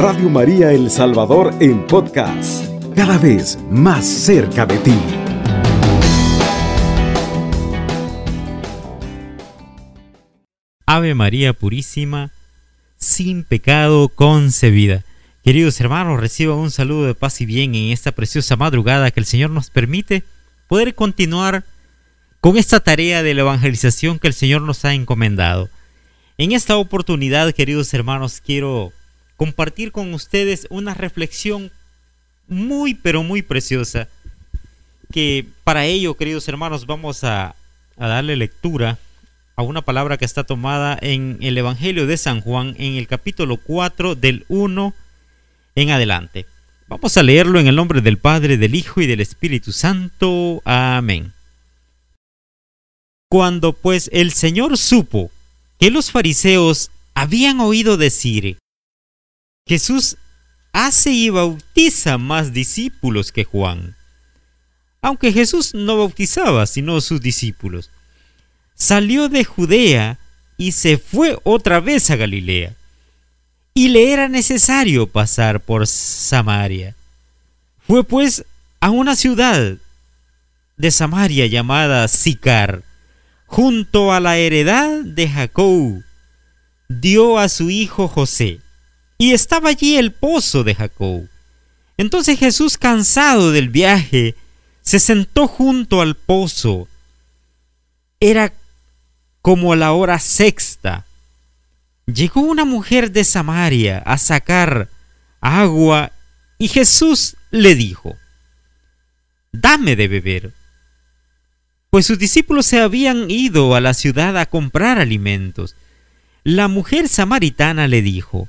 Radio María El Salvador en podcast, cada vez más cerca de ti. Ave María Purísima, sin pecado concebida. Queridos hermanos, reciban un saludo de paz y bien en esta preciosa madrugada que el Señor nos permite poder continuar con esta tarea de la evangelización que el Señor nos ha encomendado. En esta oportunidad, queridos hermanos, quiero compartir con ustedes una reflexión muy, pero muy preciosa, que para ello, queridos hermanos, vamos a, darle lectura a una palabra que está tomada en el Evangelio de San Juan, en el capítulo 4 del 1 en adelante. Vamos a leerlo en el nombre del Padre, del Hijo y del Espíritu Santo. Amén. Cuando pues el Señor supo que los fariseos habían oído decir, Jesús hace y bautiza más discípulos que Juan. Aunque Jesús no bautizaba sino sus discípulos. Salió de Judea y se fue otra vez a Galilea. Y le era necesario pasar por Samaria. Fue pues a una ciudad de Samaria llamada Sicar, junto a la heredad de Jacob, dio a su hijo José, y estaba allí el pozo de Jacob. Entonces Jesús, cansado del viaje, se sentó junto al pozo. Era como la hora sexta. Llegó una mujer de Samaria a sacar agua y Jesús le dijo, Dame de beber pues sus discípulos se habían ido a la ciudad a comprar alimentos. La mujer samaritana le dijo,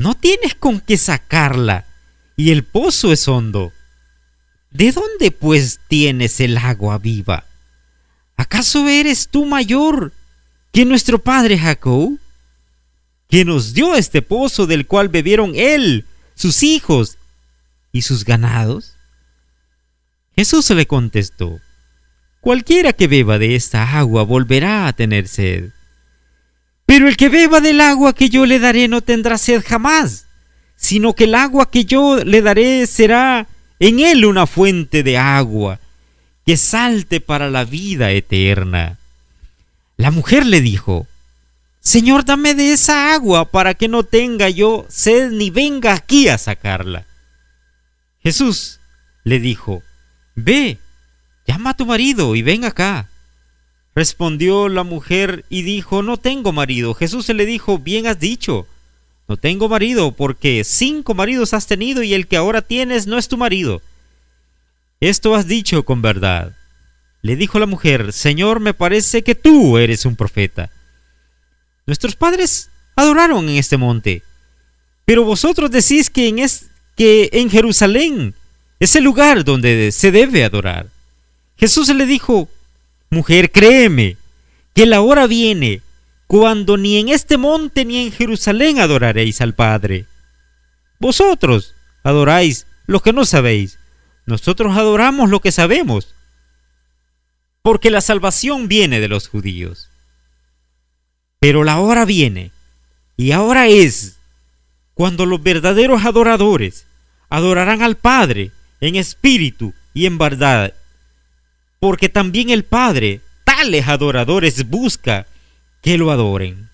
no tienes con qué sacarla y el pozo es hondo. ¿De dónde pues tienes el agua viva? ¿Acaso eres tú mayor que nuestro padre Jacob? que nos dio este pozo del cual bebieron él, sus hijos y sus ganados? Jesús le contestó, Cualquiera que beba de esta agua volverá a tener sed. Pero el que beba del agua que yo le daré no tendrá sed jamás, sino que el agua que yo le daré será en él una fuente de agua que salte para la vida eterna. La mujer le dijo, Señor, dame de esa agua para que no tenga yo sed ni venga aquí a sacarla. Jesús le dijo, Ve, llama a tu marido y ven acá. Respondió la mujer y dijo, no tengo marido. Jesús le dijo, bien has dicho, no tengo marido, porque cinco maridos has tenido y el que ahora tienes no es tu marido. Esto has dicho con verdad. Le dijo la mujer, Señor, me parece que tú eres un profeta. Nuestros padres adoraron en este monte, pero vosotros decís que en, es, que en Jerusalén es el lugar donde se debe adorar. Jesús le dijo, mujer, créeme, que la hora viene cuando ni en este monte ni en Jerusalén adoraréis al Padre. Vosotros adoráis lo que no sabéis, nosotros adoramos lo que sabemos, porque la salvación viene de los judíos. Pero la hora viene, y ahora es, cuando los verdaderos adoradores adorarán al Padre en espíritu y en verdad, porque también el Padre tales adoradores busca que lo adoren.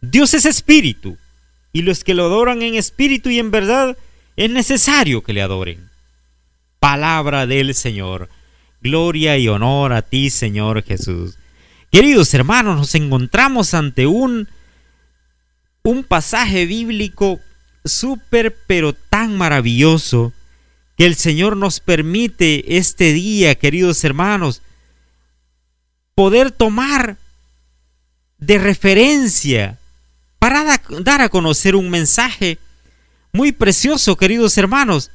Dios es espíritu, y los que lo adoran en espíritu y en verdad es necesario que le adoren. Palabra del Señor. Gloria y honor a ti, Señor Jesús. Queridos hermanos, nos encontramos ante un, un pasaje bíblico súper pero tan maravilloso que el Señor nos permite este día, queridos hermanos, poder tomar de referencia para dar a conocer un mensaje muy precioso, queridos hermanos.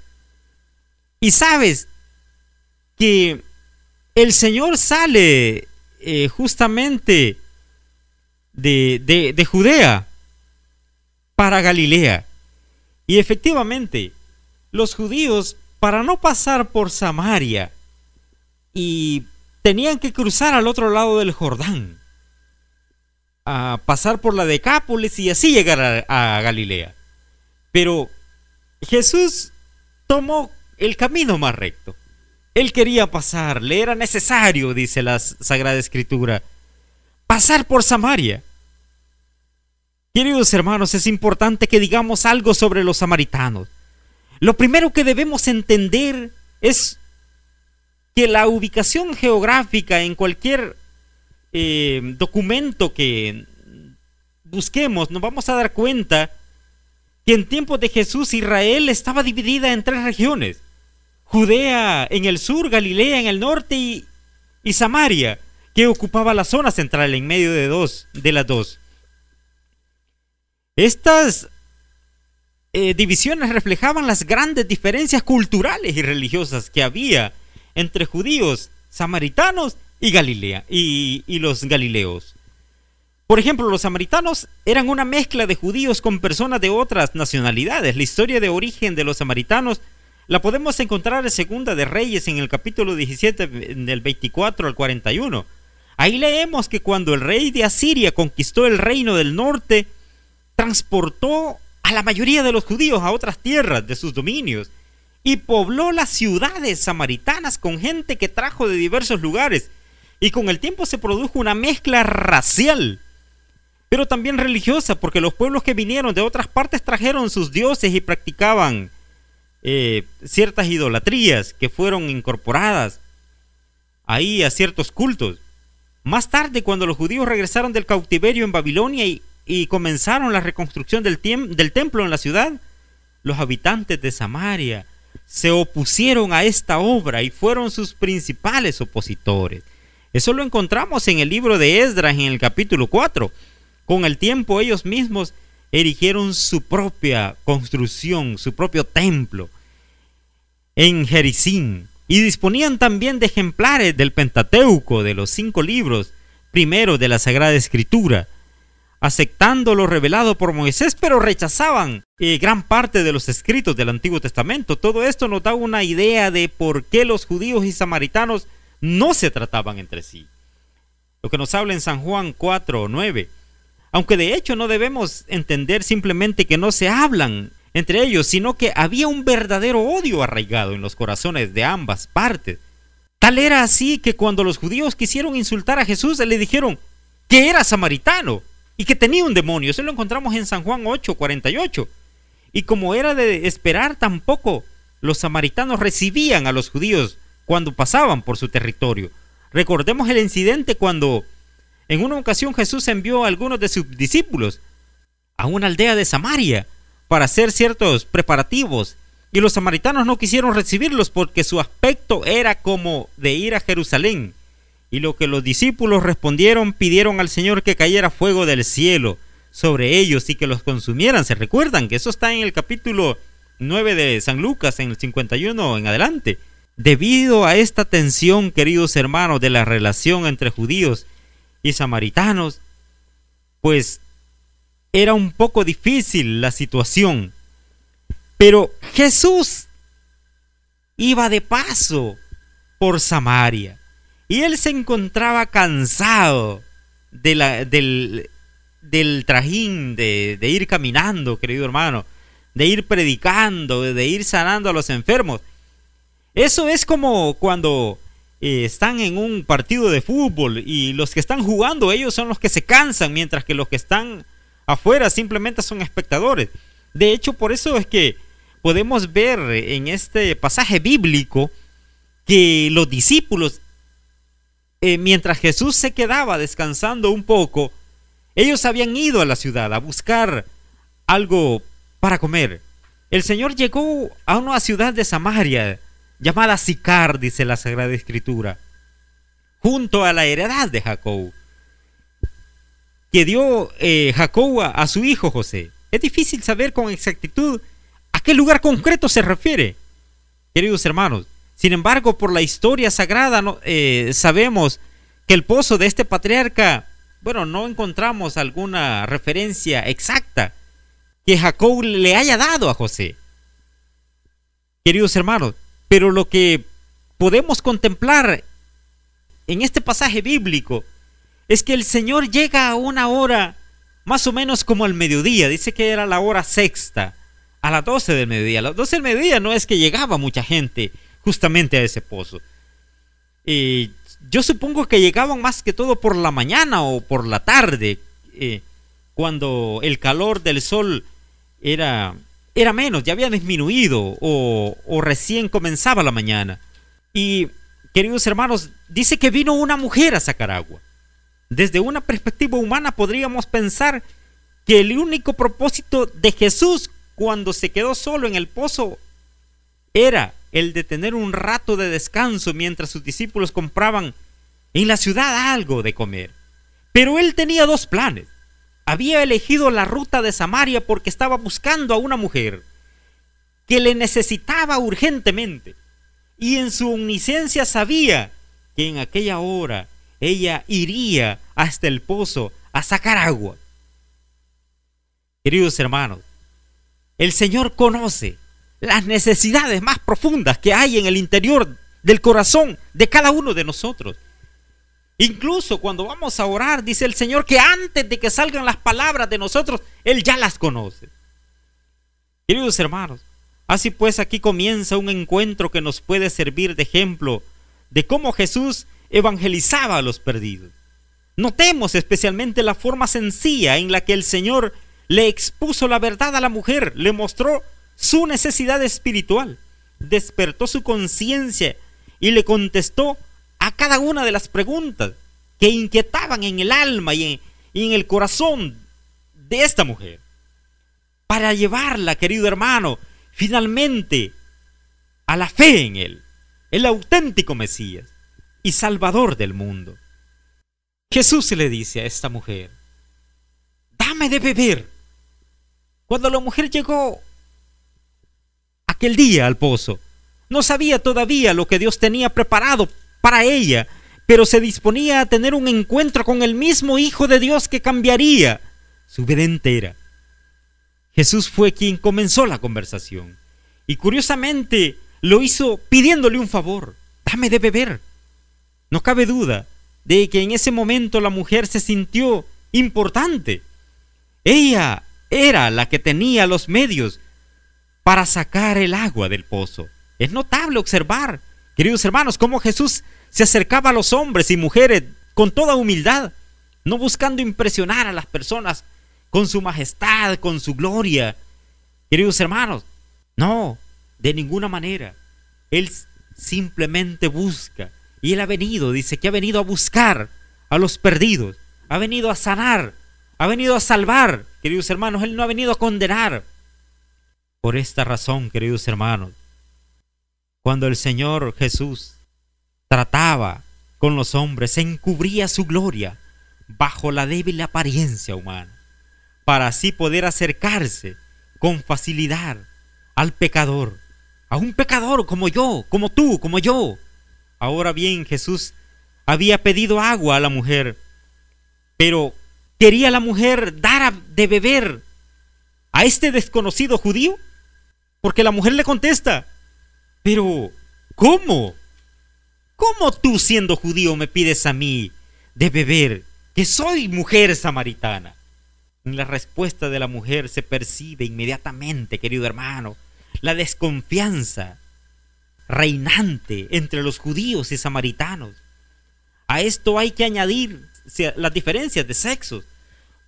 Y sabes que el Señor sale eh, justamente de, de Judea para Galilea. Y efectivamente, los judíos, para no pasar por Samaria, y tenían que cruzar al otro lado del Jordán, a pasar por la Decápolis y así llegar a, Galilea. Pero Jesús tomó el camino más recto. Él quería pasar, le era necesario, dice la Sagrada Escritura, pasar por Samaria. Queridos hermanos, es importante que digamos algo sobre los samaritanos. Lo primero que debemos entender es que la ubicación geográfica en cualquier eh, documento que busquemos, nos vamos a dar cuenta que en tiempos de Jesús Israel estaba dividida en tres regiones. Judea en el sur, Galilea en el norte y, y Samaria, que ocupaba la zona central en medio de dos, de las dos. Estas eh, divisiones reflejaban las grandes diferencias culturales y religiosas que había entre judíos, samaritanos y Galilea y, y los galileos. Por ejemplo, los samaritanos eran una mezcla de judíos con personas de otras nacionalidades. La historia de origen de los samaritanos la podemos encontrar en Segunda de Reyes en el capítulo 17 del 24 al 41. Ahí leemos que cuando el rey de Asiria conquistó el reino del norte, transportó a la mayoría de los judíos a otras tierras de sus dominios y pobló las ciudades samaritanas con gente que trajo de diversos lugares y con el tiempo se produjo una mezcla racial pero también religiosa porque los pueblos que vinieron de otras partes trajeron sus dioses y practicaban eh, ciertas idolatrías que fueron incorporadas ahí a ciertos cultos. Más tarde, cuando los judíos regresaron del cautiverio en Babilonia y y comenzaron la reconstrucción del, templo en la ciudad, los habitantes de Samaria se opusieron a esta obra y fueron sus principales opositores. Eso lo encontramos en el libro de Esdras en el capítulo 4. Con el tiempo ellos mismos erigieron su propia construcción, su propio templo en Jericín y disponían también de ejemplares del Pentateuco, de los cinco libros primeros de la Sagrada Escritura aceptando lo revelado por Moisés, pero rechazaban eh, gran parte de los escritos del Antiguo Testamento. Todo esto nos da una idea de por qué los judíos y samaritanos no se trataban entre sí. Lo que nos habla en San Juan 4 o 9. Aunque de hecho no debemos entender simplemente que no se hablan entre ellos, sino que había un verdadero odio arraigado en los corazones de ambas partes. Tal era así que cuando los judíos quisieron insultar a Jesús, le dijeron que era samaritano y que tenía un demonio. Eso lo encontramos en San Juan 8, 48. Y como era de esperar, tampoco los samaritanos recibían a los judíos cuando pasaban por su territorio. Recordemos el incidente cuando en una ocasión Jesús envió a algunos de sus discípulos a una aldea de Samaria para hacer ciertos preparativos y los samaritanos no quisieron recibirlos porque su aspecto era como de ir a Jerusalén y lo que los discípulos respondieron pidieron al Señor que cayera fuego del cielo sobre ellos y que los consumieran. ¿Se recuerdan que eso está en el capítulo 9 de San Lucas, en el 51 en adelante? Debido a esta tensión, queridos hermanos, de la relación entre judíos y samaritanos, pues era un poco difícil la situación. Pero Jesús iba de paso por Samaria. Y él se encontraba cansado de del, del trajín, de, ir caminando, querido hermano, de ir predicando, de ir sanando a los enfermos. Eso es como cuando eh, están en un partido de fútbol y los que están jugando, ellos son los que se cansan, mientras que los que están afuera simplemente son espectadores. De hecho, por eso es que podemos ver en este pasaje bíblico que los discípulos eh, mientras Jesús se quedaba descansando un poco, ellos habían ido a la ciudad a buscar algo para comer. El Señor llegó a una ciudad de Samaria llamada Sicar, dice la Sagrada Escritura, junto a la heredad de Jacob. que dio eh, Jacob a, su hijo José. Es difícil saber con exactitud a qué lugar concreto se refiere, queridos hermanos. Sin embargo, por la historia sagrada eh, sabemos que el pozo de este patriarca, bueno, no encontramos alguna referencia exacta que Jacob le haya dado a José. Queridos hermanos, pero lo que podemos contemplar en este pasaje bíblico es que el Señor llega a una hora más o menos como al mediodía, dice que era la hora sexta, a las 12 del mediodía. A las 12 del mediodía no es que llegaba mucha gente justamente a ese pozo. y yo supongo que llegaban más que todo por la mañana o por la tarde, eh, cuando el calor del sol era, era menos, ya había disminuido o, o recién comenzaba la mañana. Y, queridos hermanos, dice que vino una mujer a sacar agua. Desde una perspectiva humana podríamos pensar que el único propósito de Jesús cuando se quedó solo en el pozo era el de tener un rato de descanso mientras sus discípulos compraban en la ciudad algo de comer. Pero él tenía dos planes. Había elegido la ruta de Samaria porque estaba buscando a una mujer que le necesitaba urgentemente. Y en su omnisciencia sabía que en aquella hora ella iría hasta el pozo a sacar agua. Queridos hermanos, el Señor conoce las necesidades más profundas que hay en el interior del corazón de cada uno de nosotros. Incluso cuando vamos a orar, dice el Señor que antes de que salgan las palabras de nosotros, Él ya las conoce. Queridos hermanos, así pues aquí comienza un encuentro que nos puede servir de ejemplo de cómo Jesús evangelizaba a los perdidos. Notemos especialmente la forma sencilla en la que el Señor le expuso la verdad a la mujer, le mostró su necesidad espiritual, despertó su conciencia y le contestó a cada una de las preguntas que inquietaban en el alma y en, el corazón de esta mujer. Para llevarla, querido hermano, finalmente a la fe en Él, el auténtico Mesías y Salvador del mundo. Jesús le dice a esta mujer, dame de beber. Cuando la mujer llegó aquel día al pozo, no sabía todavía lo que Dios tenía preparado para ella, pero se disponía a tener un encuentro con el mismo Hijo de Dios que cambiaría su vida entera. Jesús fue quien comenzó la conversación y curiosamente lo hizo pidiéndole un favor, dame de beber. No cabe duda de que en ese momento la mujer se sintió importante. Ella era la que tenía los medios para sacar el agua del pozo. Es notable observar, queridos hermanos, cómo Jesús se acercaba a los hombres y mujeres con toda humildad, no buscando impresionar a las personas con su majestad, con su gloria. Queridos hermanos, no, de ninguna manera. Él simplemente busca y Él ha venido, dice que ha venido a buscar a los perdidos, ha venido a sanar, ha venido a salvar, queridos hermanos, Él no ha venido a condenar. Por esta razón, queridos hermanos, cuando el Señor Jesús trataba con los hombres, se encubría su gloria bajo la débil apariencia humana, para así poder acercarse con facilidad al pecador, a un pecador como yo, como tú, como yo, Ahora bien, Jesús había pedido agua a la mujer, pero ¿quería la mujer dar de beber a este desconocido judío? Porque la mujer le contesta, pero ¿cómo? ¿Cómo tú siendo judío me pides a mí de beber que soy mujer samaritana? En la respuesta de la mujer se percibe inmediatamente, querido hermano, la desconfianza reinante entre los judíos y samaritanos. A esto hay que añadir las diferencias de sexos,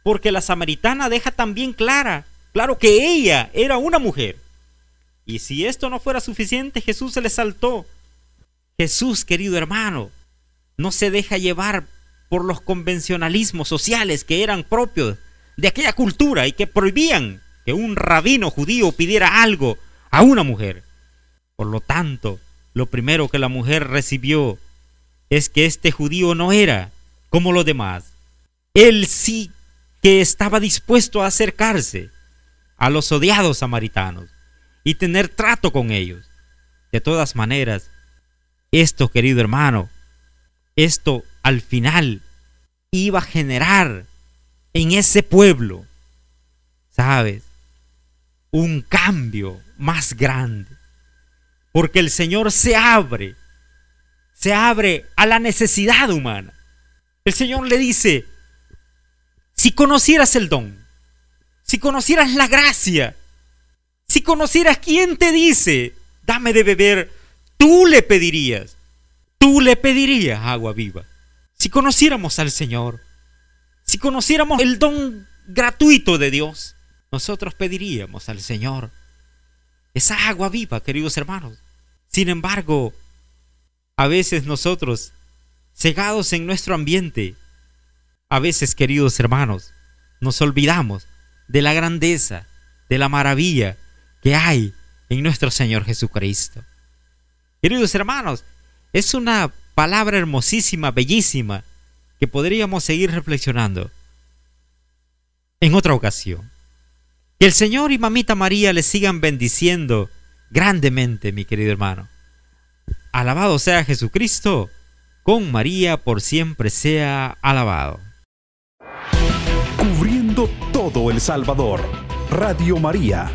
porque la samaritana deja también clara, claro que ella era una mujer. Y si esto no fuera suficiente, Jesús se le saltó. Jesús, querido hermano, no se deja llevar por los convencionalismos sociales que eran propios de aquella cultura y que prohibían que un rabino judío pidiera algo a una mujer. Por lo tanto, lo primero que la mujer recibió es que este judío no era como los demás. Él sí que estaba dispuesto a acercarse a los odiados samaritanos y tener trato con ellos. De todas maneras, esto, querido hermano, esto al final iba a generar en ese pueblo, ¿sabes? Un cambio más grande. Porque el Señor se abre, se abre a la necesidad humana. El Señor le dice, si conocieras el don, si conocieras la gracia, si conocieras quién te dice, dame de beber, tú le pedirías, tú le pedirías agua viva. Si conociéramos al Señor, si conociéramos el don gratuito de Dios, nosotros pediríamos al Señor esa agua viva, queridos hermanos. Sin embargo, a veces nosotros, cegados en nuestro ambiente, a veces, queridos hermanos, nos olvidamos de la grandeza, de la maravilla que hay en nuestro Señor Jesucristo. Queridos hermanos, es una palabra hermosísima, bellísima, que podríamos seguir reflexionando en otra ocasión. Que el Señor y Mamita María le sigan bendiciendo grandemente, mi querido hermano. Alabado sea Jesucristo, con María por siempre sea alabado. Cubriendo todo El Salvador, Radio María,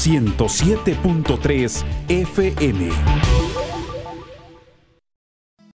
107.3 FM.